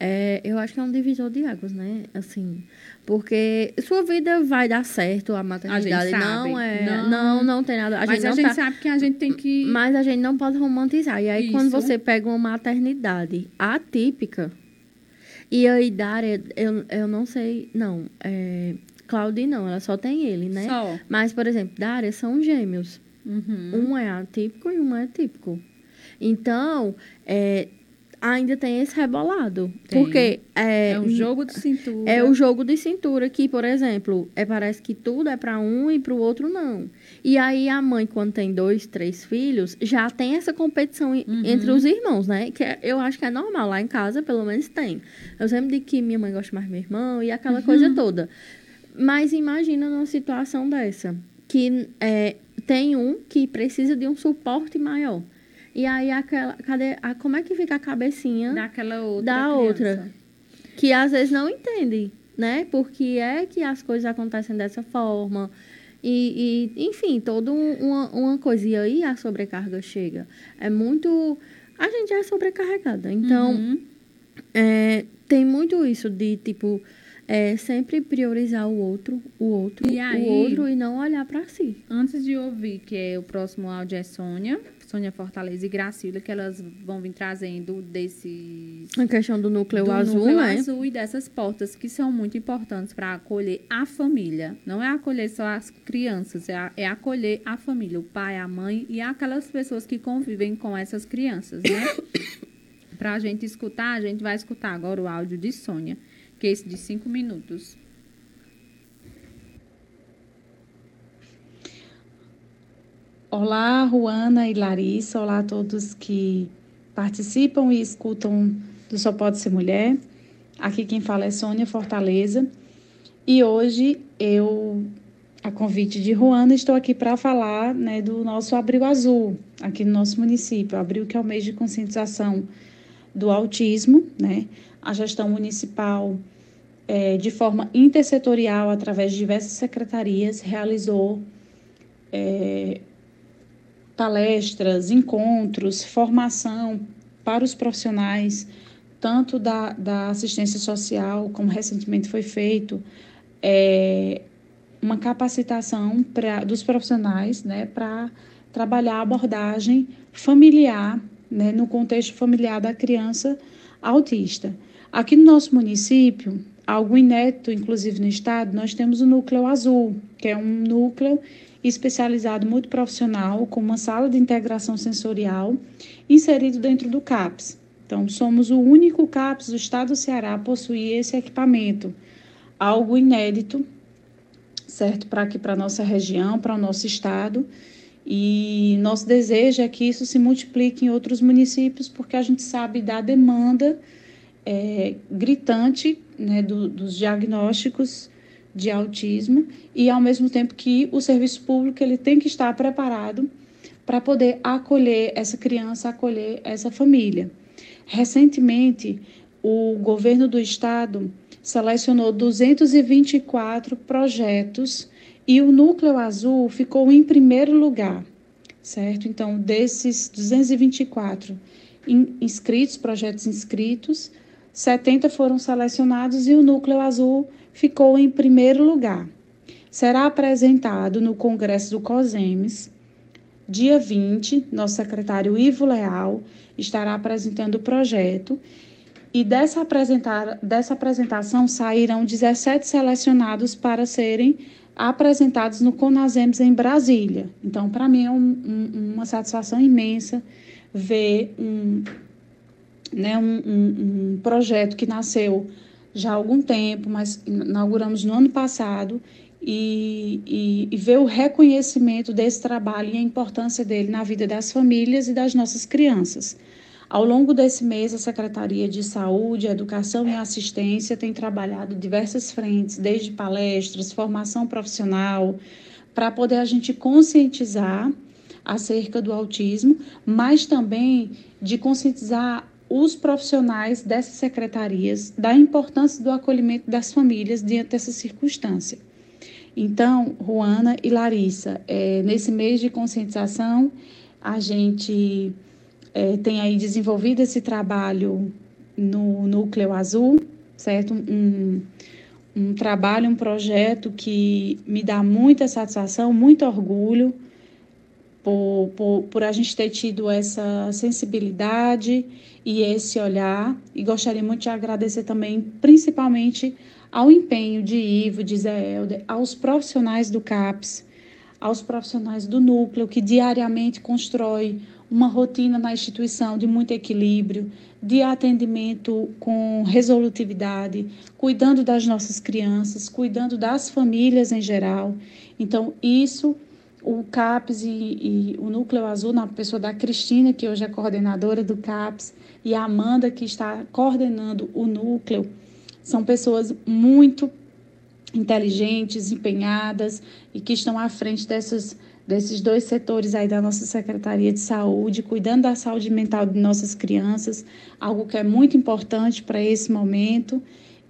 é, eu acho que é um divisor de águas, né? Assim, porque sua vida vai dar certo, a maternidade a não é, não, não, não tem nada. A mas gente a gente tá, sabe que a gente tem que. Mas a gente não pode romantizar. E aí Isso. quando você pega uma maternidade atípica e a idade, eu, eu não sei, não. É, Claudine não, ela só tem ele, né? Só. Mas, por exemplo, Dária são gêmeos. Uhum. Um é atípico e um é típico. Então, é, ainda tem esse rebolado. Tem. Porque é, é um jogo de cintura. É o jogo de cintura que, por exemplo, é, parece que tudo é para um e para o outro não. E aí a mãe, quando tem dois, três filhos, já tem essa competição uhum. entre os irmãos, né? Que é, eu acho que é normal. Lá em casa, pelo menos, tem. Eu sempre digo que minha mãe gosta mais do meu irmão e aquela uhum. coisa toda. Mas imagina numa situação dessa, que é, tem um que precisa de um suporte maior. E aí, aquela, cadê, a, como é que fica a cabecinha Daquela outra da criança. outra? Que às vezes não entende, né? Porque é que as coisas acontecem dessa forma. E, e enfim, toda uma, uma coisa. E aí a sobrecarga chega. É muito a gente é sobrecarregada. Então, uhum. é, tem muito isso de, tipo, é sempre priorizar o outro, o outro, e aí, o outro e não olhar para si. Antes de ouvir, que é o próximo áudio é Sônia, Sônia Fortaleza e Gracila, que elas vão vir trazendo desses... A questão do núcleo do azul, núcleo né? azul e dessas portas que são muito importantes para acolher a família. Não é acolher só as crianças, é, é acolher a família, o pai, a mãe e aquelas pessoas que convivem com essas crianças, né? para a gente escutar, a gente vai escutar agora o áudio de Sônia esse de cinco minutos. Olá, Juana e Larissa. Olá a todos que participam e escutam do Só Pode Ser Mulher. Aqui quem fala é Sônia Fortaleza. E hoje eu, a convite de Juana, estou aqui para falar né, do nosso Abril Azul, aqui no nosso município. Abril que é o mês de conscientização do autismo, né? A gestão municipal, é, de forma intersetorial, através de diversas secretarias, realizou é, palestras, encontros, formação para os profissionais, tanto da, da assistência social, como recentemente foi feito, é, uma capacitação pra, dos profissionais né, para trabalhar a abordagem familiar, né, no contexto familiar da criança autista. Aqui no nosso município, algo inédito, inclusive no estado, nós temos o Núcleo Azul, que é um núcleo especializado muito profissional, com uma sala de integração sensorial inserido dentro do CAPS. Então, somos o único CAPS do estado do Ceará a possuir esse equipamento, algo inédito, certo? Para aqui, para a nossa região, para o nosso estado. E nosso desejo é que isso se multiplique em outros municípios, porque a gente sabe da demanda é, gritante né, do, dos diagnósticos de autismo e ao mesmo tempo que o serviço público ele tem que estar preparado para poder acolher essa criança, acolher essa família. Recentemente, o governo do estado selecionou 224 projetos e o Núcleo Azul ficou em primeiro lugar, certo? Então, desses 224 inscritos, projetos inscritos, 70 foram selecionados e o Núcleo Azul ficou em primeiro lugar. Será apresentado no Congresso do COSEMES, dia 20. Nosso secretário Ivo Leal estará apresentando o projeto e dessa, apresentar, dessa apresentação sairão 17 selecionados para serem apresentados no Conasems em Brasília. Então, para mim é um, um, uma satisfação imensa ver um, né, um, um, um projeto que nasceu já há algum tempo, mas inauguramos no ano passado, e, e, e, ver o reconhecimento desse trabalho e a importância dele na vida das famílias e das nossas crianças. Ao longo desse mês, a Secretaria de Saúde, Educação e Assistência tem trabalhado diversas frentes, desde palestras, formação profissional, para poder a gente conscientizar acerca do autismo, mas também de conscientizar os profissionais dessas secretarias da importância do acolhimento das famílias diante dessa circunstância. Então, Juana e Larissa, é, nesse mês de conscientização, a gente é, tem aí desenvolvido esse trabalho no Núcleo Azul, certo? Um, um trabalho, um projeto que me dá muita satisfação, muito orgulho por, por, por a gente ter tido essa sensibilidade e esse olhar. E gostaria muito de agradecer também, principalmente, ao empenho de Ivo, de Zé Helder, aos profissionais do CAPS, aos profissionais do núcleo, que diariamente constrói uma rotina na instituição de muito equilíbrio, de atendimento com resolutividade, cuidando das nossas crianças, cuidando das famílias em geral. Então, isso o CAPS e, e, o Núcleo Azul, na pessoa da Cristina, que hoje é coordenadora do CAPS, e a Amanda, que está coordenando o núcleo, são pessoas muito inteligentes, empenhadas e que estão à frente dessas, desses dois setores aí da nossa Secretaria de Saúde, cuidando da saúde mental de nossas crianças, algo que é muito importante para esse momento.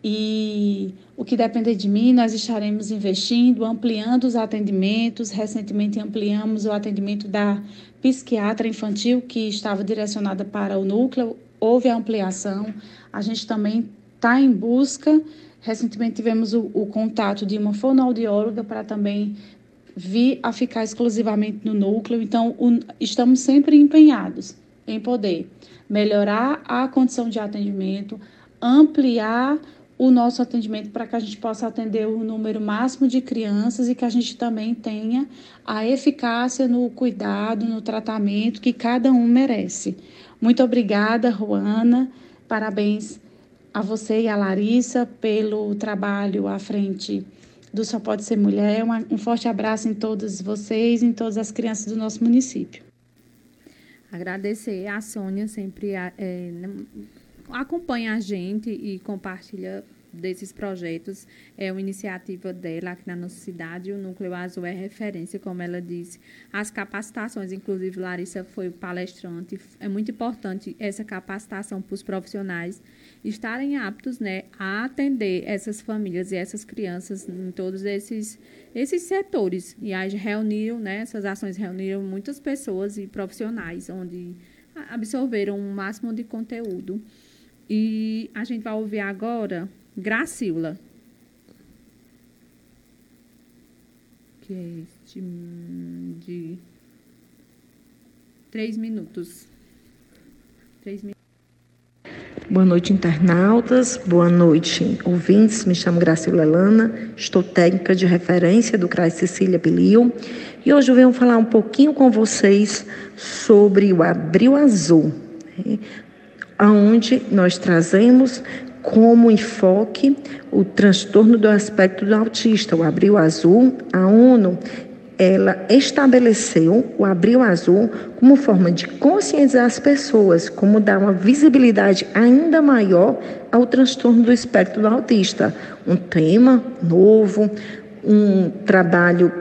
E o que depender de mim, nós estaremos investindo, ampliando os atendimentos. Recentemente ampliamos o atendimento da psiquiatra infantil, que estava direcionada para o núcleo, houve a ampliação. A gente também está em busca. Recentemente tivemos o, o contato de uma fonoaudióloga para também vir a ficar exclusivamente no núcleo. Então, o, estamos sempre empenhados em poder melhorar a condição de atendimento, ampliar o nosso atendimento para que a gente possa atender o número máximo de crianças e que a gente também tenha a eficácia no cuidado, no tratamento que cada um merece. Muito obrigada, Ruana. Parabéns a você e a Larissa pelo trabalho à frente do Só Pode Ser Mulher. Um forte abraço em todos vocês em todas as crianças do nosso município. Agradecer a Sônia, sempre é, acompanha a gente e compartilha desses projetos. É uma iniciativa dela aqui na nossa cidade. O Núcleo Azul é referência, como ela disse. As capacitações, inclusive Larissa foi palestrante. É muito importante essa capacitação para os profissionais estarem aptos né, a atender essas famílias e essas crianças em todos esses, esses setores. E aí reuniram, né, essas ações reuniram muitas pessoas e profissionais, onde absorveram o máximo de conteúdo. E a gente vai ouvir agora Gracila. Que é este de três minutos. Três minutos. Boa noite, internautas. Boa noite, ouvintes. Me chamo Gracila Elana, estou técnica de referência do CRAS Cecília Bilio e hoje eu venho falar um pouquinho com vocês sobre o Abril Azul, né, onde nós trazemos como enfoque o transtorno do aspecto do autista, o Abril Azul. A ONU ela estabeleceu o Abril Azul como forma de conscientizar as pessoas, como dar uma visibilidade ainda maior ao transtorno do espectro do autista. Um tema novo, um trabalho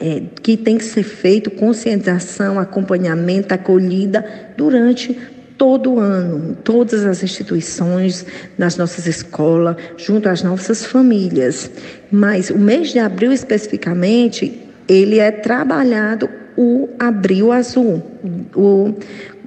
é, que tem que ser feito, conscientização, acompanhamento, acolhida durante todo ano, em todas as instituições, nas nossas escolas, junto às nossas famílias. Mas o mês de abril especificamente ele é trabalhado o abril azul. O,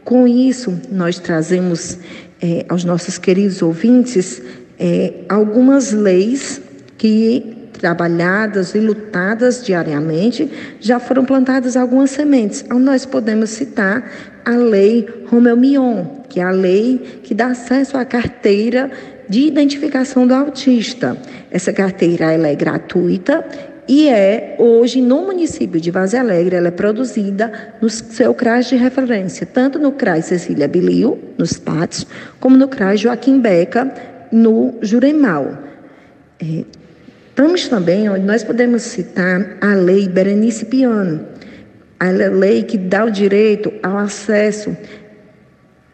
com isso, nós trazemos é, aos nossos queridos ouvintes é, algumas leis que trabalhadas e lutadas diariamente, já foram plantadas algumas sementes. Então, nós podemos citar a lei Romeu Mion, que é a lei que dá acesso à carteira de identificação do autista. Essa carteira ela é gratuita e é hoje no município de Vaz Alegre, ela é produzida no seu CRAS de referência, tanto no CRAS Cecília Bilio, nos Patos, como no CRAS Joaquim Beca, no Juremal. Estamos também, nós podemos citar a lei Berenice Piano, a lei que dá o direito ao acesso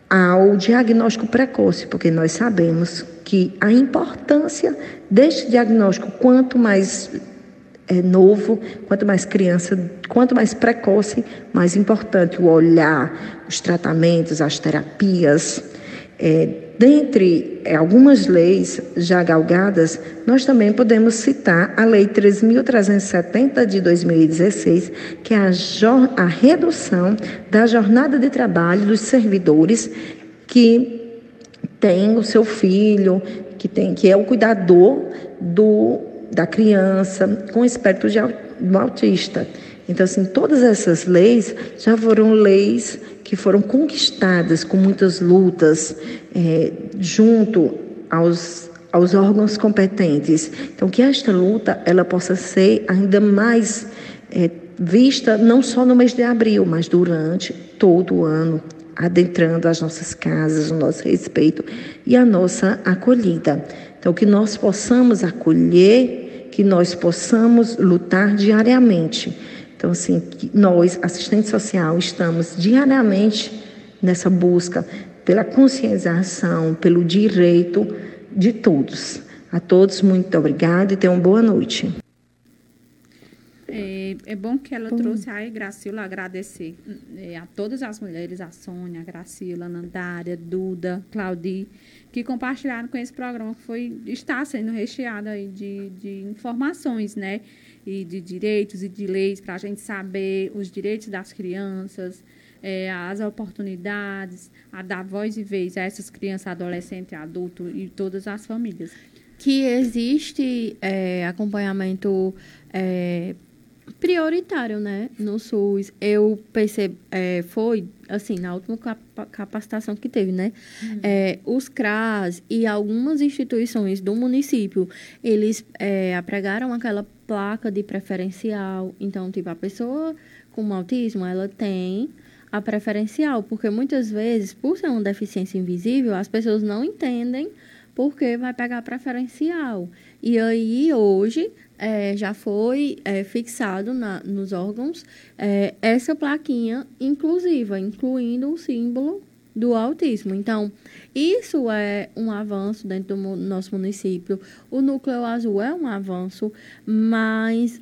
ao diagnóstico precoce, porque nós sabemos que a importância deste diagnóstico, quanto mais é novo, quanto mais criança, quanto mais precoce, mais importante o olhar, os tratamentos, as terapias. É, dentre é, algumas leis já galgadas, nós também podemos citar a Lei 3.370 de 2016, que é a, a redução da jornada de trabalho dos servidores que têm o seu filho, que, tem, que é o cuidador do da criança com espectro de autista. Então, assim, todas essas leis já foram leis que foram conquistadas com muitas lutas é, junto aos, aos órgãos competentes. Então, que esta luta ela possa ser ainda mais é, vista não só no mês de abril, mas durante todo o ano, adentrando as nossas casas, o nosso respeito e a nossa acolhida. Então, que nós possamos acolher que nós possamos lutar diariamente. Então, assim, nós, assistente social, estamos diariamente nessa busca pela conscientização, pelo direito de todos. A todos, muito obrigada e tenham boa noite. É, é, bom que ela trouxe a Gracila agradecer é, a todas as mulheres, a Sônia, a Gracila, a Nandária, Duda, Claudi, que compartilharam com esse programa que foi, está sendo recheado aí de, de informações, né? E de direitos e de leis para a gente saber os direitos das crianças, é, as oportunidades, a dar voz e vez a essas crianças, adolescentes, adultos e todas as famílias. Que existe é, acompanhamento é, prioritário, né, no SUS. Eu percebi, é, foi, assim, na última capacitação que teve, né, uhum. é, os CRAS e algumas instituições do município, eles é, apregaram aquela placa de preferencial. Então, tipo, a pessoa com autismo, ela tem a preferencial, porque muitas vezes, por ser uma deficiência invisível, as pessoas não entendem porque vai pegar preferencial. E aí, hoje, é, já foi é, fixado na, nos órgãos é, essa plaquinha inclusiva, incluindo o símbolo do autismo. Então, isso é um avanço dentro do nosso município. O núcleo azul é um avanço, mas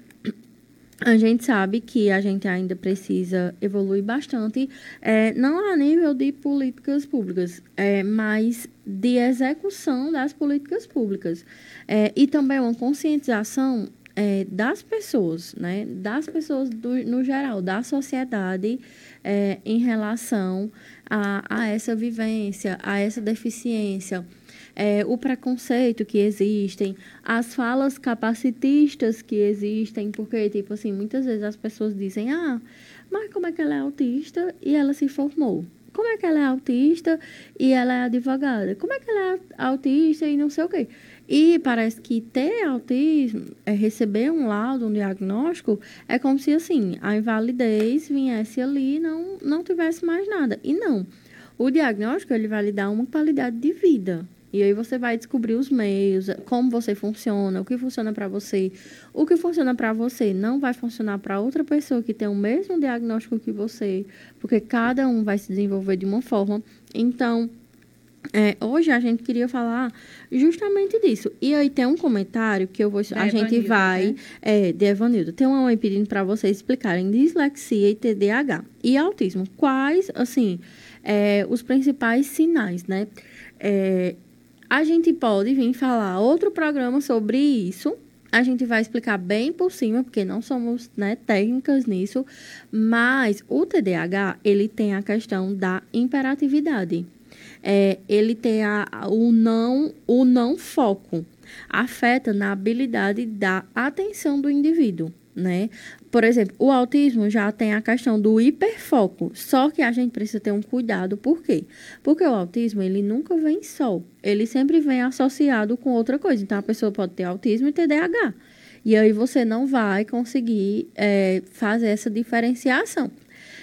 a gente sabe que a gente ainda precisa evoluir bastante, é, não a nível de políticas públicas, é, mas de execução das políticas públicas. É, e também uma conscientização é, das pessoas, né, das pessoas do, no geral, da sociedade, é, em relação a, a essa vivência, a essa deficiência é, o preconceito que existem, as falas capacitistas que existem, porque, tipo assim, muitas vezes as pessoas dizem, ah, mas como é que ela é autista e ela se formou? Como é que ela é autista e ela é advogada? Como é que ela é autista e não sei o quê? E parece que ter autismo, é receber um laudo, um diagnóstico, é como se assim, a invalidez viesse ali e não, não tivesse mais nada. E não. O diagnóstico ele vai lhe dar uma qualidade de vida. E aí você vai descobrir os meios, como você funciona, o que funciona para você. O que funciona para você não vai funcionar para outra pessoa que tem o mesmo diagnóstico que você, porque cada um vai se desenvolver de uma forma. Então, é, hoje a gente queria falar justamente disso. E aí tem um comentário que eu vou. Da a Evanildo, gente vai. Né? É, de Evanildo. Tem uma mãe pedindo para vocês explicarem dislexia e TDAH e autismo. Quais, assim, é, os principais sinais, né? É, a gente pode vir falar outro programa sobre isso. A gente vai explicar bem por cima, porque não somos né, técnicas nisso. Mas o TDAH, ele tem a questão da imperatividade. É, ele tem a, o, não, o não foco. Afeta na habilidade da atenção do indivíduo né? Por exemplo, o autismo já tem a questão do hiperfoco, só que a gente precisa ter um cuidado, por quê? Porque o autismo, ele nunca vem só, ele sempre vem associado com outra coisa. Então, a pessoa pode ter autismo e TDAH. E aí você não vai conseguir é, fazer essa diferenciação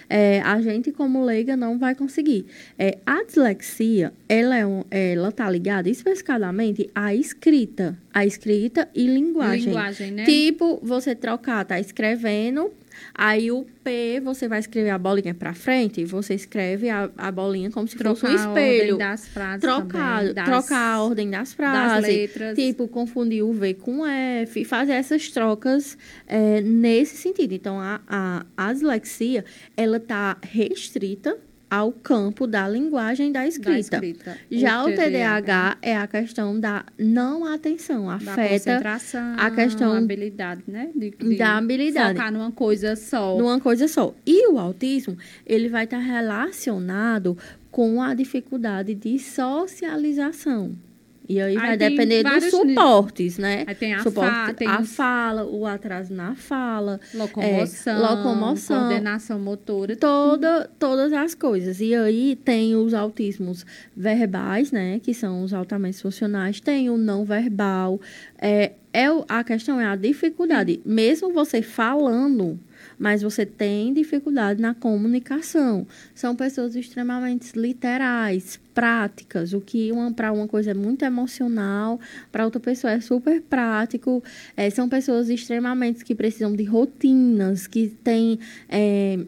é, a gente como leiga não vai conseguir. É, a dislexia, ela é um, ela tá ligada especificadamente à escrita, à escrita e linguagem. Linguagem, né? Tipo, você trocar, tá escrevendo Aí o P, você vai escrever a bolinha para frente, você escreve a, a bolinha como se trocar fosse um espelho. A ordem das frases trocar, também, das, trocar a ordem das frases. Das letras. Tipo, confundir o V com F, fazer essas trocas é, nesse sentido. Então, a, a, a dislexia, ela tá restrita ao campo da linguagem da escrita. Da escrita. Já o, o TDAH é a questão da não atenção, afeta a questão a habilidade, né? De, de da habilidade. Focar numa coisa só. Numa coisa só. E o autismo, ele vai estar relacionado com a dificuldade de socialização. E aí, aí vai depender dos suportes, né? Aí tem a, Suporte, fa tem a os... fala, o atraso na fala. Locomoção. É, locomoção. Coordenação motora. Toda, todas as coisas. E aí tem os autismos verbais, né? Que são os altamente funcionais. Tem o não verbal. É, é, a questão é a dificuldade. Mesmo você falando mas você tem dificuldade na comunicação. São pessoas extremamente literais, práticas, o que para uma coisa é muito emocional, para outra pessoa é super prático. É, são pessoas extremamente que precisam de rotinas, que têm. É,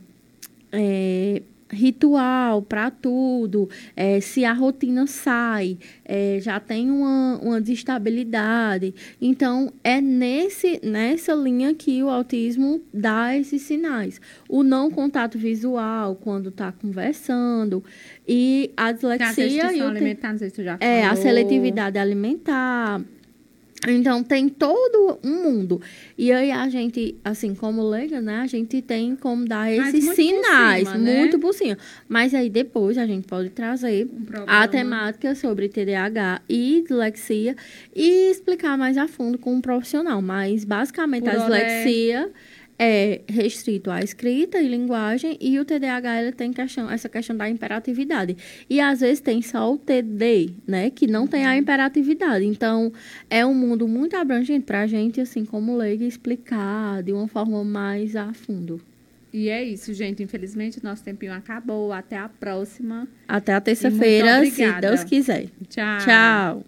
é, ritual para tudo, é, se a rotina sai, é, já tem uma, uma desestabilidade. Então, é nesse, nessa linha que o autismo dá esses sinais. O não contato visual, quando está conversando, e a dislexia... A e alimentar, não sei se tu já falou. É, a seletividade alimentar então, tem todo um mundo. E aí, a gente, assim, como leiga, né? A gente tem como dar esses muito sinais, por cima, né? muito por cima. Mas aí, depois, a gente pode trazer um a temática sobre TDAH e dislexia e explicar mais a fundo com um profissional. Mas, basicamente, por a dislexia... Olé é restrito à escrita e linguagem e o TDAH ele tem questão, essa questão da imperatividade. E às vezes tem só o TD, né, que não tem a uhum. imperatividade. Então, é um mundo muito abrangente para a gente, assim, como leiga, explicar de uma forma mais a fundo. E é isso, gente. Infelizmente, nosso tempinho acabou. Até a próxima. Até a terça-feira, se Deus quiser. Tchau. Tchau.